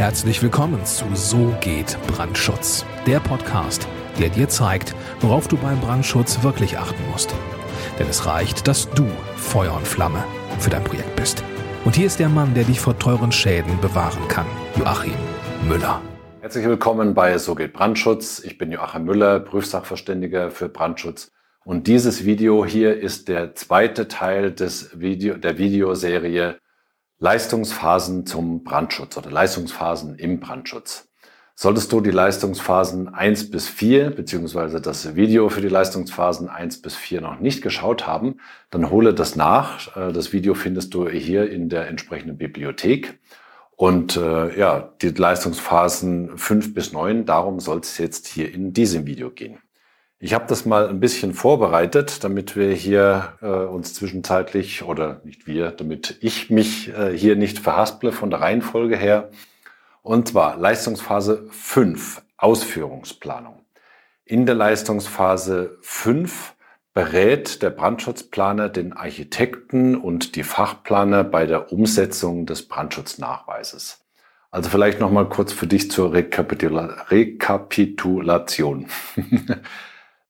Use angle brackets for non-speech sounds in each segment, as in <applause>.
Herzlich willkommen zu So geht Brandschutz, der Podcast, der dir zeigt, worauf du beim Brandschutz wirklich achten musst. Denn es reicht, dass du Feuer und Flamme für dein Projekt bist. Und hier ist der Mann, der dich vor teuren Schäden bewahren kann, Joachim Müller. Herzlich willkommen bei So geht Brandschutz. Ich bin Joachim Müller, Prüfsachverständiger für Brandschutz. Und dieses Video hier ist der zweite Teil des Video, der Videoserie Leistungsphasen zum Brandschutz oder Leistungsphasen im Brandschutz. Solltest du die Leistungsphasen eins bis vier beziehungsweise das Video für die Leistungsphasen eins bis vier noch nicht geschaut haben, dann hole das nach. Äh, das Video findest du hier in der entsprechenden Bibliothek. Und äh, ja, die Leistungsphasen fünf bis neun, darum soll es jetzt hier in diesem Video gehen. Ich habe das mal ein bisschen vorbereitet, damit wir hier äh, uns zwischenzeitlich oder nicht wir, damit ich mich äh, hier nicht verhasple von der Reihenfolge her. Und zwar Leistungsphase 5, Ausführungsplanung. In der Leistungsphase 5 berät der Brandschutzplaner den Architekten und die Fachplaner bei der Umsetzung des Brandschutznachweises. Also vielleicht noch mal kurz für dich zur Rekapitula Rekapitulation. <laughs>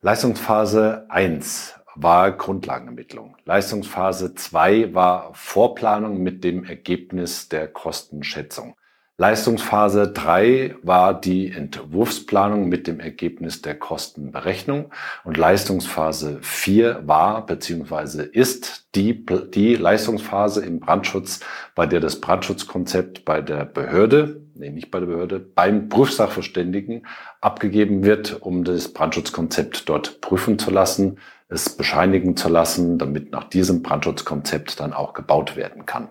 Leistungsphase 1 war Grundlagenermittlung. Leistungsphase 2 war Vorplanung mit dem Ergebnis der Kostenschätzung. Leistungsphase 3 war die Entwurfsplanung mit dem Ergebnis der Kostenberechnung und Leistungsphase 4 war bzw. ist die, die Leistungsphase im Brandschutz, bei der das Brandschutzkonzept bei der Behörde nee, nicht bei der Behörde, beim Prüfsachverständigen abgegeben wird, um das Brandschutzkonzept dort prüfen zu lassen, es bescheinigen zu lassen, damit nach diesem Brandschutzkonzept dann auch gebaut werden kann.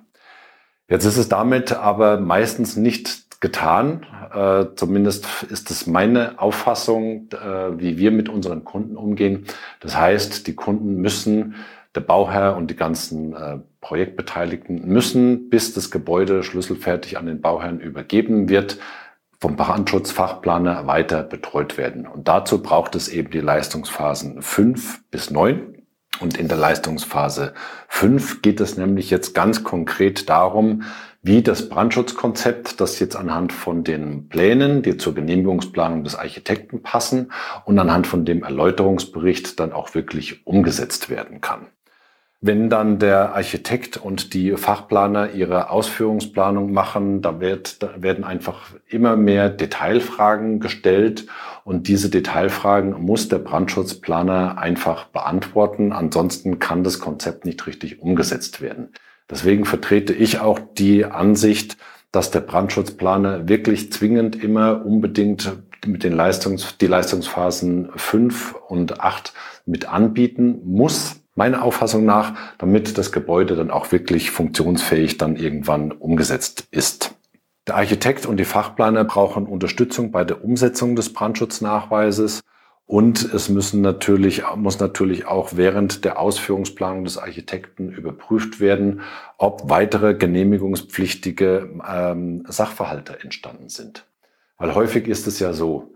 Jetzt ist es damit aber meistens nicht getan. Äh, zumindest ist es meine Auffassung, äh, wie wir mit unseren Kunden umgehen. Das heißt, die Kunden müssen der Bauherr und die ganzen äh, Projektbeteiligten müssen, bis das Gebäude schlüsselfertig an den Bauherrn übergeben wird, vom Brandschutzfachplaner weiter betreut werden. Und dazu braucht es eben die Leistungsphasen 5 bis 9. Und in der Leistungsphase 5 geht es nämlich jetzt ganz konkret darum, wie das Brandschutzkonzept, das jetzt anhand von den Plänen, die zur Genehmigungsplanung des Architekten passen und anhand von dem Erläuterungsbericht dann auch wirklich umgesetzt werden kann. Wenn dann der Architekt und die Fachplaner ihre Ausführungsplanung machen, da, wird, da werden einfach immer mehr Detailfragen gestellt und diese Detailfragen muss der Brandschutzplaner einfach beantworten. Ansonsten kann das Konzept nicht richtig umgesetzt werden. Deswegen vertrete ich auch die Ansicht, dass der Brandschutzplaner wirklich zwingend immer unbedingt mit den Leistungs, die Leistungsphasen 5 und 8 mit anbieten muss meiner Auffassung nach, damit das Gebäude dann auch wirklich funktionsfähig dann irgendwann umgesetzt ist. Der Architekt und die Fachplaner brauchen Unterstützung bei der Umsetzung des Brandschutznachweises und es müssen natürlich, muss natürlich auch während der Ausführungsplanung des Architekten überprüft werden, ob weitere genehmigungspflichtige ähm, Sachverhalte entstanden sind. Weil häufig ist es ja so,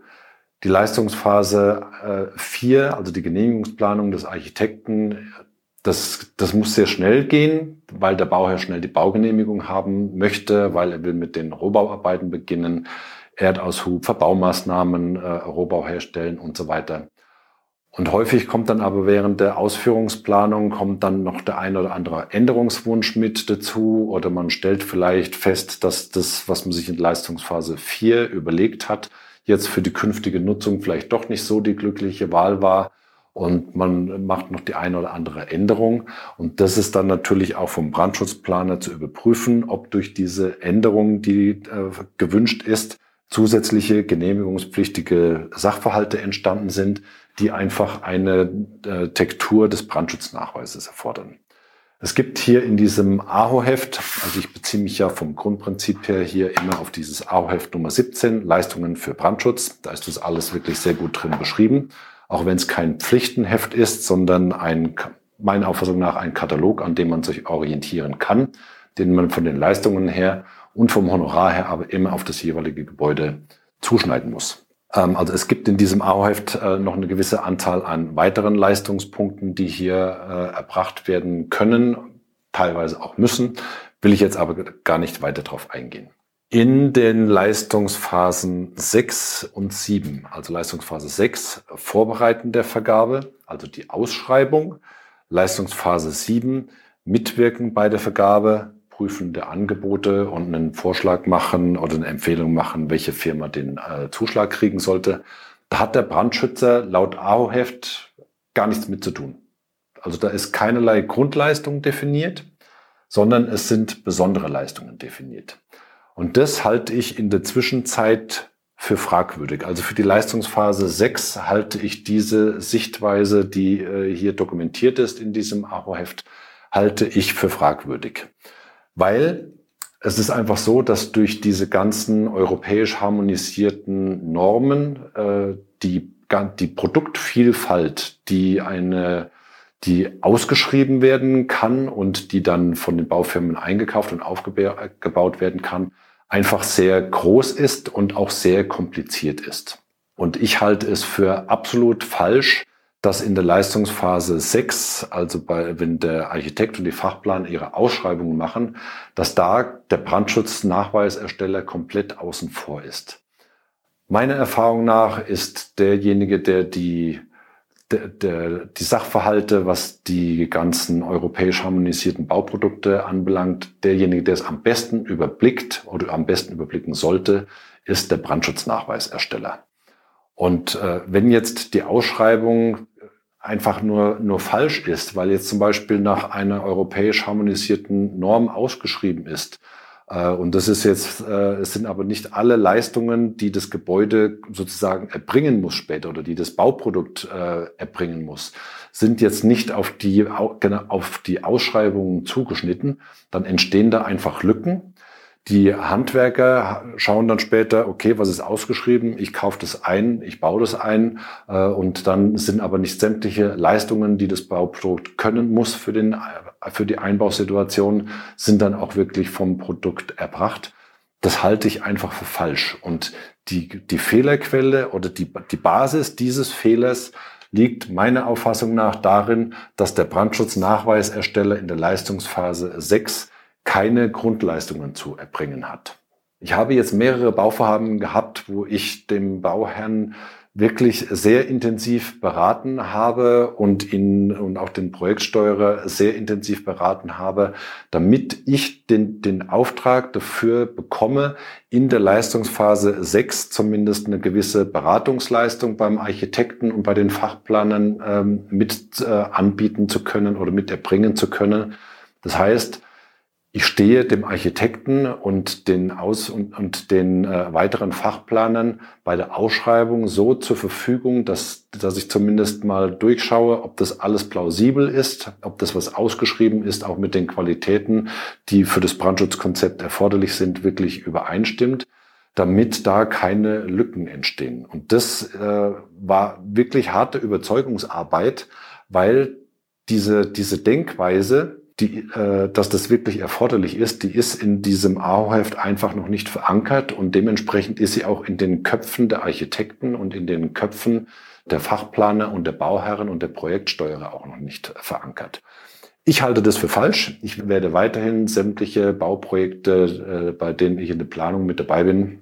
die Leistungsphase 4, äh, also die Genehmigungsplanung des Architekten, das, das muss sehr schnell gehen, weil der Bauherr schnell die Baugenehmigung haben möchte, weil er will mit den Rohbauarbeiten beginnen, Erdaushub, Verbaumaßnahmen, äh, Rohbau herstellen und so weiter. Und häufig kommt dann aber während der Ausführungsplanung kommt dann noch der ein oder andere Änderungswunsch mit dazu oder man stellt vielleicht fest, dass das, was man sich in Leistungsphase 4 überlegt hat, jetzt für die künftige Nutzung vielleicht doch nicht so die glückliche Wahl war und man macht noch die eine oder andere Änderung. Und das ist dann natürlich auch vom Brandschutzplaner zu überprüfen, ob durch diese Änderung, die äh, gewünscht ist, zusätzliche genehmigungspflichtige Sachverhalte entstanden sind, die einfach eine äh, Tektur des Brandschutznachweises erfordern. Es gibt hier in diesem AHO-Heft, also ich beziehe mich ja vom Grundprinzip her hier immer auf dieses AHO-Heft Nummer 17, Leistungen für Brandschutz. Da ist das alles wirklich sehr gut drin beschrieben. Auch wenn es kein Pflichtenheft ist, sondern ein, meiner Auffassung nach ein Katalog, an dem man sich orientieren kann, den man von den Leistungen her und vom Honorar her aber immer auf das jeweilige Gebäude zuschneiden muss. Ähm, also es gibt in diesem AO-Heft äh, noch eine gewisse Anzahl an weiteren Leistungspunkten, die hier äh, erbracht werden können, teilweise auch müssen, will ich jetzt aber gar nicht weiter darauf eingehen. In den Leistungsphasen 6 und 7, also Leistungsphase 6, Vorbereiten der Vergabe, also die Ausschreibung, Leistungsphase 7, Mitwirken bei der Vergabe, Prüfen der Angebote und einen Vorschlag machen oder eine Empfehlung machen, welche Firma den äh, Zuschlag kriegen sollte. Da hat der Brandschützer laut AO-Heft gar nichts mit zu tun. Also da ist keinerlei Grundleistung definiert, sondern es sind besondere Leistungen definiert. Und das halte ich in der Zwischenzeit für fragwürdig. Also für die Leistungsphase 6 halte ich diese Sichtweise, die äh, hier dokumentiert ist in diesem AHO-Heft, halte ich für fragwürdig. Weil es ist einfach so, dass durch diese ganzen europäisch harmonisierten Normen äh, die, die Produktvielfalt, die eine die ausgeschrieben werden kann und die dann von den Baufirmen eingekauft und aufgebaut werden kann, einfach sehr groß ist und auch sehr kompliziert ist. Und ich halte es für absolut falsch, dass in der Leistungsphase 6, also bei, wenn der Architekt und die Fachplaner ihre Ausschreibungen machen, dass da der Brandschutznachweisersteller komplett außen vor ist. Meiner Erfahrung nach ist derjenige, der die der, der, die Sachverhalte, was die ganzen europäisch harmonisierten Bauprodukte anbelangt, derjenige, der es am besten überblickt oder am besten überblicken sollte, ist der Brandschutznachweisersteller. Und äh, wenn jetzt die Ausschreibung einfach nur, nur falsch ist, weil jetzt zum Beispiel nach einer europäisch harmonisierten Norm ausgeschrieben ist, äh, und das ist jetzt, äh, es sind aber nicht alle Leistungen, die das Gebäude sozusagen erbringen muss später oder die das Bauprodukt äh, erbringen muss, sind jetzt nicht auf die, genau, auf die Ausschreibungen zugeschnitten. Dann entstehen da einfach Lücken. Die Handwerker schauen dann später, okay, was ist ausgeschrieben? Ich kaufe das ein, ich baue das ein und dann sind aber nicht sämtliche Leistungen, die das Bauprodukt können muss für den für die Einbausituation sind dann auch wirklich vom Produkt erbracht. Das halte ich einfach für falsch. Und die, die Fehlerquelle oder die, die Basis dieses Fehlers liegt meiner Auffassung nach darin, dass der Brandschutznachweisersteller in der Leistungsphase 6 keine Grundleistungen zu erbringen hat. Ich habe jetzt mehrere Bauvorhaben gehabt, wo ich dem Bauherrn wirklich sehr intensiv beraten habe und ihn und auch den Projektsteuerer sehr intensiv beraten habe, damit ich den, den Auftrag dafür bekomme, in der Leistungsphase 6 zumindest eine gewisse Beratungsleistung beim Architekten und bei den Fachplanern ähm, mit äh, anbieten zu können oder mit erbringen zu können. Das heißt, ich stehe dem Architekten und den Aus- und, und den äh, weiteren Fachplanern bei der Ausschreibung so zur Verfügung, dass, dass ich zumindest mal durchschaue, ob das alles plausibel ist, ob das, was ausgeschrieben ist, auch mit den Qualitäten, die für das Brandschutzkonzept erforderlich sind, wirklich übereinstimmt, damit da keine Lücken entstehen. Und das äh, war wirklich harte Überzeugungsarbeit, weil diese, diese Denkweise, die, äh, dass das wirklich erforderlich ist, die ist in diesem AO-Heft einfach noch nicht verankert und dementsprechend ist sie auch in den Köpfen der Architekten und in den Köpfen der Fachplaner und der Bauherren und der Projektsteuerer auch noch nicht verankert. Ich halte das für falsch. Ich werde weiterhin sämtliche Bauprojekte, äh, bei denen ich in der Planung mit dabei bin,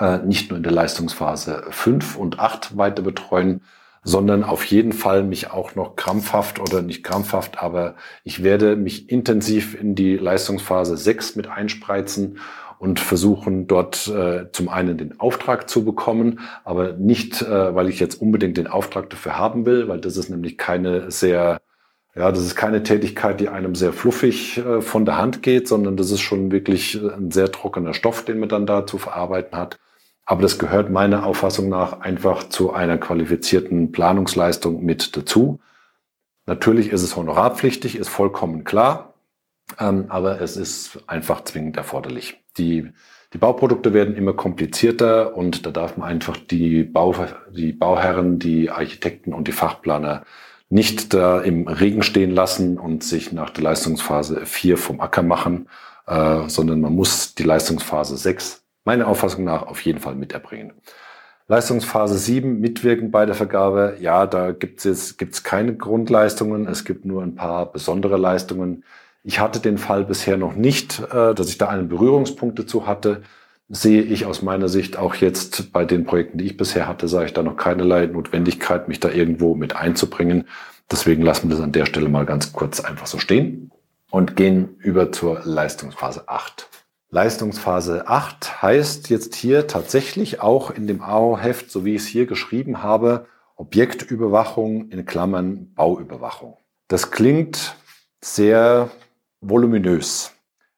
äh, nicht nur in der Leistungsphase 5 und 8 weiter betreuen, sondern auf jeden Fall mich auch noch krampfhaft oder nicht krampfhaft, aber ich werde mich intensiv in die Leistungsphase 6 mit einspreizen und versuchen dort äh, zum einen den Auftrag zu bekommen, aber nicht, äh, weil ich jetzt unbedingt den Auftrag dafür haben will, weil das ist nämlich keine sehr, ja, das ist keine Tätigkeit, die einem sehr fluffig äh, von der Hand geht, sondern das ist schon wirklich ein sehr trockener Stoff, den man dann da zu verarbeiten hat. Aber das gehört meiner Auffassung nach einfach zu einer qualifizierten Planungsleistung mit dazu. Natürlich ist es honorarpflichtig, ist vollkommen klar, ähm, aber es ist einfach zwingend erforderlich. Die, die Bauprodukte werden immer komplizierter und da darf man einfach die, Bau, die Bauherren, die Architekten und die Fachplaner nicht da im Regen stehen lassen und sich nach der Leistungsphase 4 vom Acker machen, äh, sondern man muss die Leistungsphase 6 meiner Auffassung nach auf jeden Fall miterbringen. Leistungsphase 7, mitwirken bei der Vergabe. Ja, da gibt es gibt's keine Grundleistungen. Es gibt nur ein paar besondere Leistungen. Ich hatte den Fall bisher noch nicht, äh, dass ich da einen Berührungspunkt dazu hatte. sehe ich aus meiner Sicht auch jetzt bei den Projekten, die ich bisher hatte, sage ich da noch keinerlei Notwendigkeit, mich da irgendwo mit einzubringen. Deswegen lassen wir das an der Stelle mal ganz kurz einfach so stehen und gehen über zur Leistungsphase 8. Leistungsphase 8 heißt jetzt hier tatsächlich auch in dem AO-Heft, so wie ich es hier geschrieben habe, Objektüberwachung in Klammern Bauüberwachung. Das klingt sehr voluminös.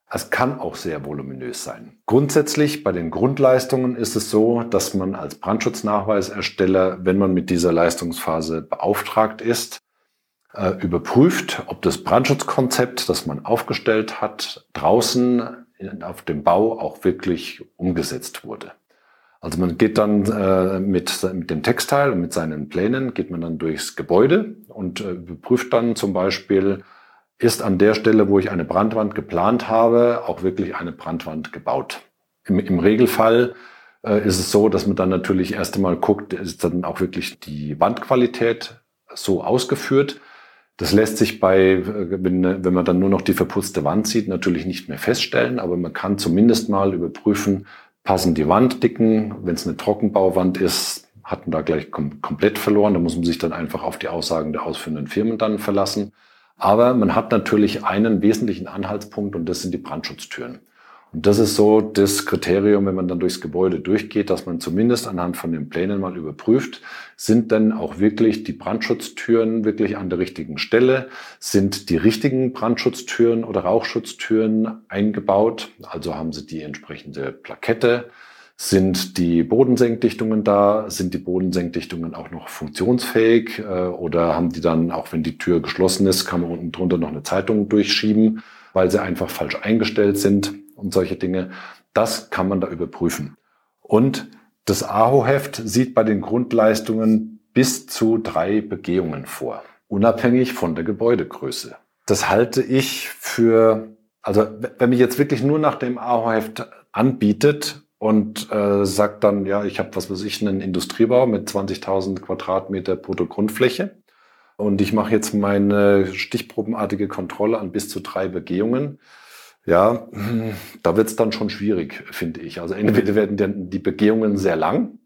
Es kann auch sehr voluminös sein. Grundsätzlich bei den Grundleistungen ist es so, dass man als Brandschutznachweisersteller, wenn man mit dieser Leistungsphase beauftragt ist, äh, überprüft, ob das Brandschutzkonzept, das man aufgestellt hat, draußen auf dem Bau auch wirklich umgesetzt wurde. Also man geht dann äh, mit, mit dem Textteil und mit seinen Plänen, geht man dann durchs Gebäude und äh, überprüft dann zum Beispiel, ist an der Stelle, wo ich eine Brandwand geplant habe, auch wirklich eine Brandwand gebaut. Im, im Regelfall äh, ist es so, dass man dann natürlich erst einmal guckt, ist dann auch wirklich die Wandqualität so ausgeführt. Das lässt sich bei, wenn, wenn man dann nur noch die verputzte Wand sieht, natürlich nicht mehr feststellen, aber man kann zumindest mal überprüfen, passen die Wanddicken. Wenn es eine Trockenbauwand ist, hat man da gleich kom komplett verloren. Da muss man sich dann einfach auf die Aussagen der ausführenden Firmen dann verlassen. Aber man hat natürlich einen wesentlichen Anhaltspunkt und das sind die Brandschutztüren. Und das ist so das Kriterium, wenn man dann durchs Gebäude durchgeht, dass man zumindest anhand von den Plänen mal überprüft, sind denn auch wirklich die Brandschutztüren wirklich an der richtigen Stelle? Sind die richtigen Brandschutztüren oder Rauchschutztüren eingebaut? Also haben sie die entsprechende Plakette? Sind die Bodensenkdichtungen da? Sind die Bodensenkdichtungen auch noch funktionsfähig? Äh, oder haben die dann, auch wenn die Tür geschlossen ist, kann man unten drunter noch eine Zeitung durchschieben, weil sie einfach falsch eingestellt sind und solche Dinge? Das kann man da überprüfen. Und das AHO-Heft sieht bei den Grundleistungen bis zu drei Begehungen vor, unabhängig von der Gebäudegröße. Das halte ich für, also wenn man jetzt wirklich nur nach dem AHO-Heft anbietet und äh, sagt dann, ja, ich habe, was weiß ich, einen Industriebau mit 20.000 Quadratmeter Bruttogrundfläche und ich mache jetzt meine stichprobenartige Kontrolle an bis zu drei Begehungen. Ja, da wird es dann schon schwierig, finde ich. Also entweder werden die Begehungen sehr lang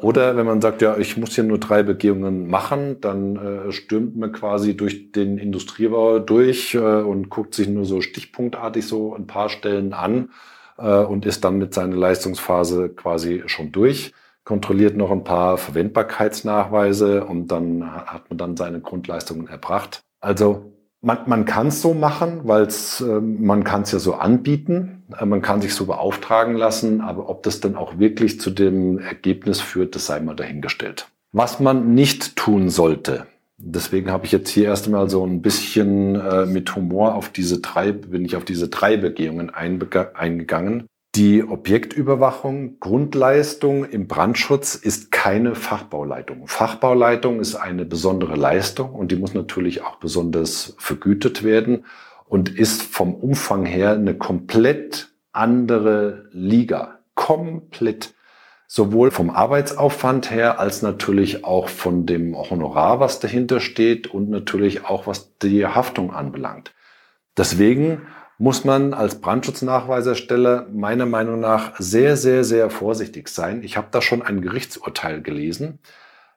oder wenn man sagt, ja, ich muss hier nur drei Begehungen machen, dann äh, stürmt man quasi durch den Industriebau durch äh, und guckt sich nur so stichpunktartig so ein paar Stellen an äh, und ist dann mit seiner Leistungsphase quasi schon durch, kontrolliert noch ein paar Verwendbarkeitsnachweise und dann hat man dann seine Grundleistungen erbracht. Also man, man kann es so machen, weil äh, man kann es ja so anbieten, äh, man kann sich so beauftragen lassen, aber ob das dann auch wirklich zu dem Ergebnis führt, das sei mal dahingestellt. Was man nicht tun sollte, Deswegen habe ich jetzt hier erst einmal so ein bisschen äh, mit Humor auf diese drei, bin ich auf diese drei Begehungen eingegangen. Die Objektüberwachung, Grundleistung im Brandschutz ist keine Fachbauleitung. Fachbauleitung ist eine besondere Leistung und die muss natürlich auch besonders vergütet werden und ist vom Umfang her eine komplett andere Liga. Komplett sowohl vom Arbeitsaufwand her als natürlich auch von dem Honorar, was dahinter steht und natürlich auch was die Haftung anbelangt. Deswegen muss man als Brandschutznachweisersteller meiner Meinung nach sehr, sehr, sehr vorsichtig sein. Ich habe da schon ein Gerichtsurteil gelesen.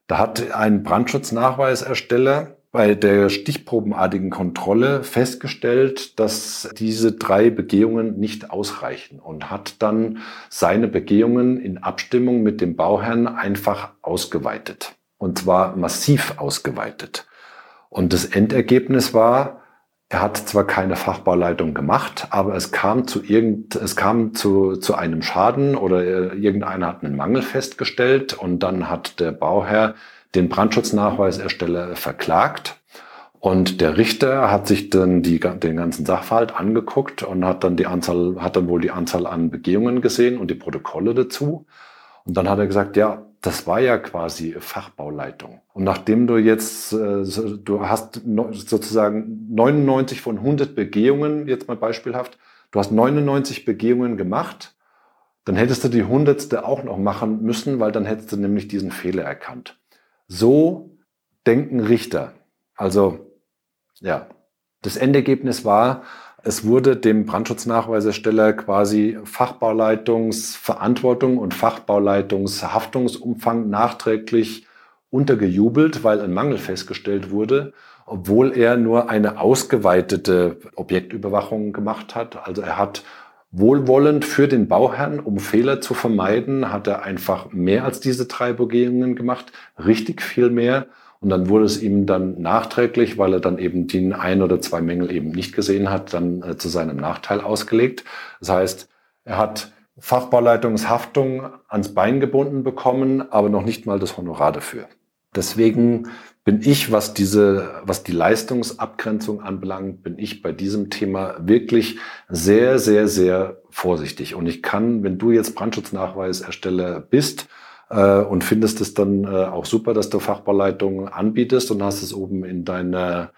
Da hat ein Brandschutznachweisersteller bei der stichprobenartigen Kontrolle festgestellt, dass diese drei Begehungen nicht ausreichen und hat dann seine Begehungen in Abstimmung mit dem Bauherrn einfach ausgeweitet. Und zwar massiv ausgeweitet. Und das Endergebnis war, er hat zwar keine Fachbauleitung gemacht, aber es kam zu irgend, es kam zu, zu einem Schaden oder irgendeiner hat einen Mangel festgestellt und dann hat der Bauherr den Brandschutznachweisersteller verklagt. Und der Richter hat sich dann die, den ganzen Sachverhalt angeguckt und hat dann die Anzahl, hat dann wohl die Anzahl an Begehungen gesehen und die Protokolle dazu. Und dann hat er gesagt, ja, das war ja quasi Fachbauleitung. Und nachdem du jetzt, äh, du hast sozusagen 99 von 100 Begehungen, jetzt mal beispielhaft, du hast 99 Begehungen gemacht, dann hättest du die hundertste auch noch machen müssen, weil dann hättest du nämlich diesen Fehler erkannt. So denken Richter. Also ja, das Endergebnis war, Es wurde dem Brandschutznachweisersteller quasi Fachbauleitungsverantwortung und Fachbauleitungshaftungsumfang nachträglich untergejubelt, weil ein Mangel festgestellt wurde, obwohl er nur eine ausgeweitete Objektüberwachung gemacht hat. Also er hat wohlwollend für den Bauherrn, um Fehler zu vermeiden, hat er einfach mehr als diese drei Begehungen gemacht, richtig viel mehr. Und dann wurde es ihm dann nachträglich, weil er dann eben die ein oder zwei Mängel eben nicht gesehen hat, dann äh, zu seinem Nachteil ausgelegt. Das heißt, er hat Fachbauleitungshaftung ans Bein gebunden bekommen, aber noch nicht mal das Honorar dafür. Deswegen bin ich, was diese, was die Leistungsabgrenzung anbelangt, bin ich bei diesem Thema wirklich sehr, sehr, sehr vorsichtig. Und ich kann, wenn du jetzt Brandschutznachweisersteller bist, und findest es dann äh, auch super, dass du Fachbauleitungen anbietest und hast es oben in deiner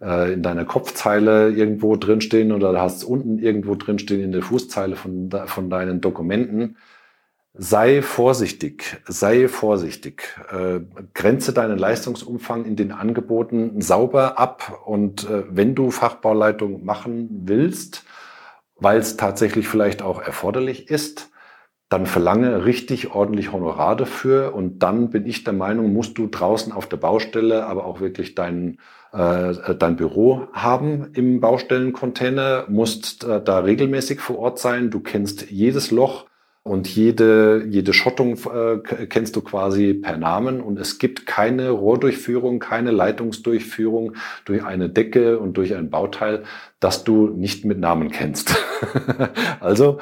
äh, in deiner Kopfzeile irgendwo drinstehen oder hast es unten irgendwo drinstehen in der Fußzeile von, von deinen Dokumenten. Sei vorsichtig, sei vorsichtig. Äh, grenze deinen Leistungsumfang in den Angeboten sauber ab und äh, wenn du Fachbauleitung machen willst, weil es tatsächlich vielleicht auch erforderlich ist, dann verlange richtig ordentlich Honorar dafür und dann bin ich der Meinung, musst du draußen auf der Baustelle aber auch wirklich dein, äh, dein Büro haben im Baustellencontainer, musst äh, da regelmäßig vor Ort sein, du kennst jedes Loch und jede, jede Schottung äh, kennst du quasi per Namen und es gibt keine Rohrdurchführung, keine Leitungsdurchführung durch eine Decke und durch ein Bauteil, das du nicht mit Namen kennst. <laughs> also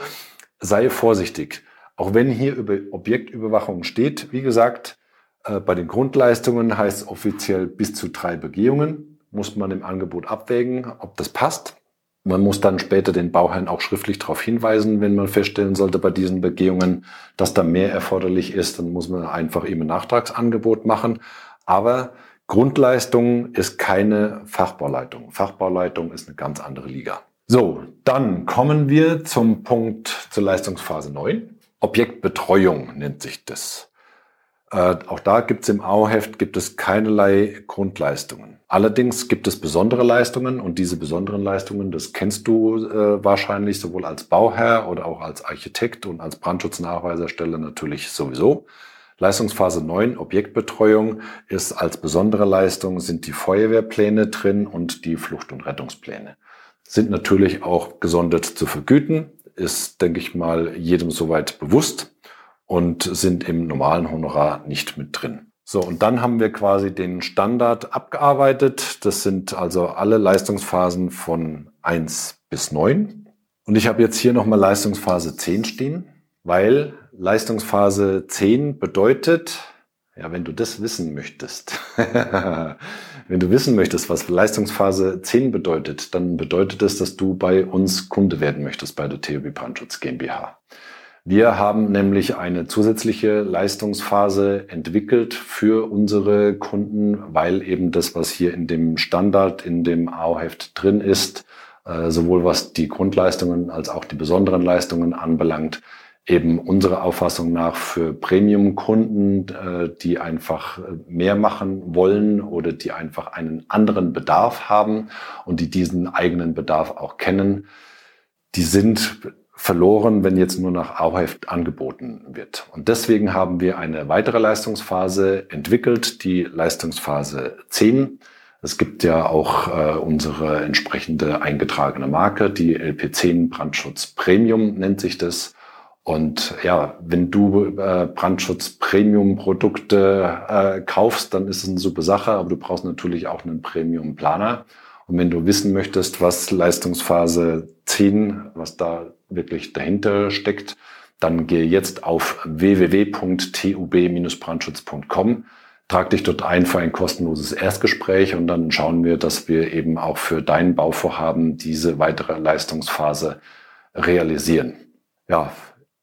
sei vorsichtig. Auch wenn hier über Objektüberwachung steht, wie gesagt, äh, bei den Grundleistungen heißt es offiziell bis zu drei Begehungen, muss man im Angebot abwägen, ob das passt. Man muss dann später den Bauherrn auch schriftlich darauf hinweisen, wenn man feststellen sollte bei diesen Begehungen, dass da mehr erforderlich ist, dann muss man einfach eben ein Nachtragsangebot machen. Aber Grundleistung ist keine Fachbauleitung. Fachbauleitung ist eine ganz andere Liga. So, dann kommen wir zum Punkt zur Leistungsphase 9. Objektbetreuung nennt sich das. Äh, auch da gibt es im AO-Heft gibt es keinerlei Grundleistungen. Allerdings gibt es besondere Leistungen und diese besonderen Leistungen, das kennst du äh, wahrscheinlich sowohl als Bauherr oder auch als Architekt und als Brandschutznachweiserstelle natürlich sowieso. Leistungsphase 9, Objektbetreuung, ist als besondere Leistung sind die Feuerwehrpläne drin und die Flucht- und Rettungspläne. Sind natürlich auch gesondert zu vergüten ist, denke ich mal, jedem soweit bewusst und sind im normalen Honorar nicht mit drin. So, und dann haben wir quasi den Standard abgearbeitet. Das sind also alle Leistungsphasen von eins bis neun. Und ich habe jetzt hier nochmal Leistungsphase 10 stehen, weil Leistungsphase 10 bedeutet, ja, wenn du das wissen möchtest, <laughs> Wenn du wissen möchtest, was Leistungsphase 10 bedeutet, dann bedeutet es, dass du bei uns Kunde werden möchtest bei der TUB Brandschutz GmbH. Wir haben nämlich eine zusätzliche Leistungsphase entwickelt für unsere Kunden, weil eben das, was hier in dem Standard, in dem AO-Heft drin ist, äh, sowohl was die Grundleistungen als auch die besonderen Leistungen anbelangt, eben unserer Auffassung nach für Premium-Kunden, äh, die einfach mehr machen wollen oder die einfach einen anderen Bedarf haben und die diesen eigenen Bedarf auch kennen, die sind verloren, wenn jetzt nur nach Auheft angeboten wird. Und deswegen haben wir eine weitere Leistungsphase entwickelt, die Leistungsphase 10. Es gibt ja auch äh, unsere entsprechende eingetragene Marke, die LP10 Brandschutz Premium nennt sich das. Und ja, wenn du äh, Brandschutz-Premium-Produkte äh, kaufst, dann ist es eine super Sache, aber du brauchst natürlich auch einen Premium-Planer. Und wenn du wissen möchtest, was Leistungsphase 10, was da wirklich dahinter steckt, dann gehe jetzt auf www.tub-brandschutz.com, trag dich dort ein für ein kostenloses Erstgespräch und dann schauen wir, dass wir eben auch für dein Bauvorhaben diese weitere Leistungsphase realisieren. Ja,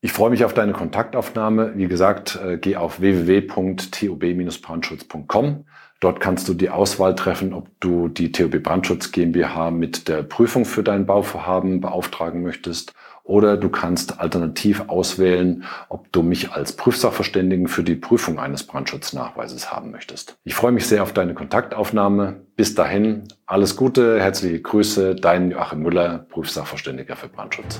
ich freue mich auf deine Kontaktaufnahme. Wie gesagt, äh, geh auf www.tob-brandschutz.com. Dort kannst du die Auswahl treffen, ob du die TOB Brandschutz GmbH mit der Prüfung für dein Bauvorhaben beauftragen möchtest oder du kannst alternativ auswählen, ob du mich als Prüfsachverständigen für die Prüfung eines Brandschutznachweises haben möchtest. Ich freue mich sehr auf deine Kontaktaufnahme. Bis dahin, alles Gute, herzliche Grüße, dein Joachim Müller, Prüfsachverständiger für Brandschutz.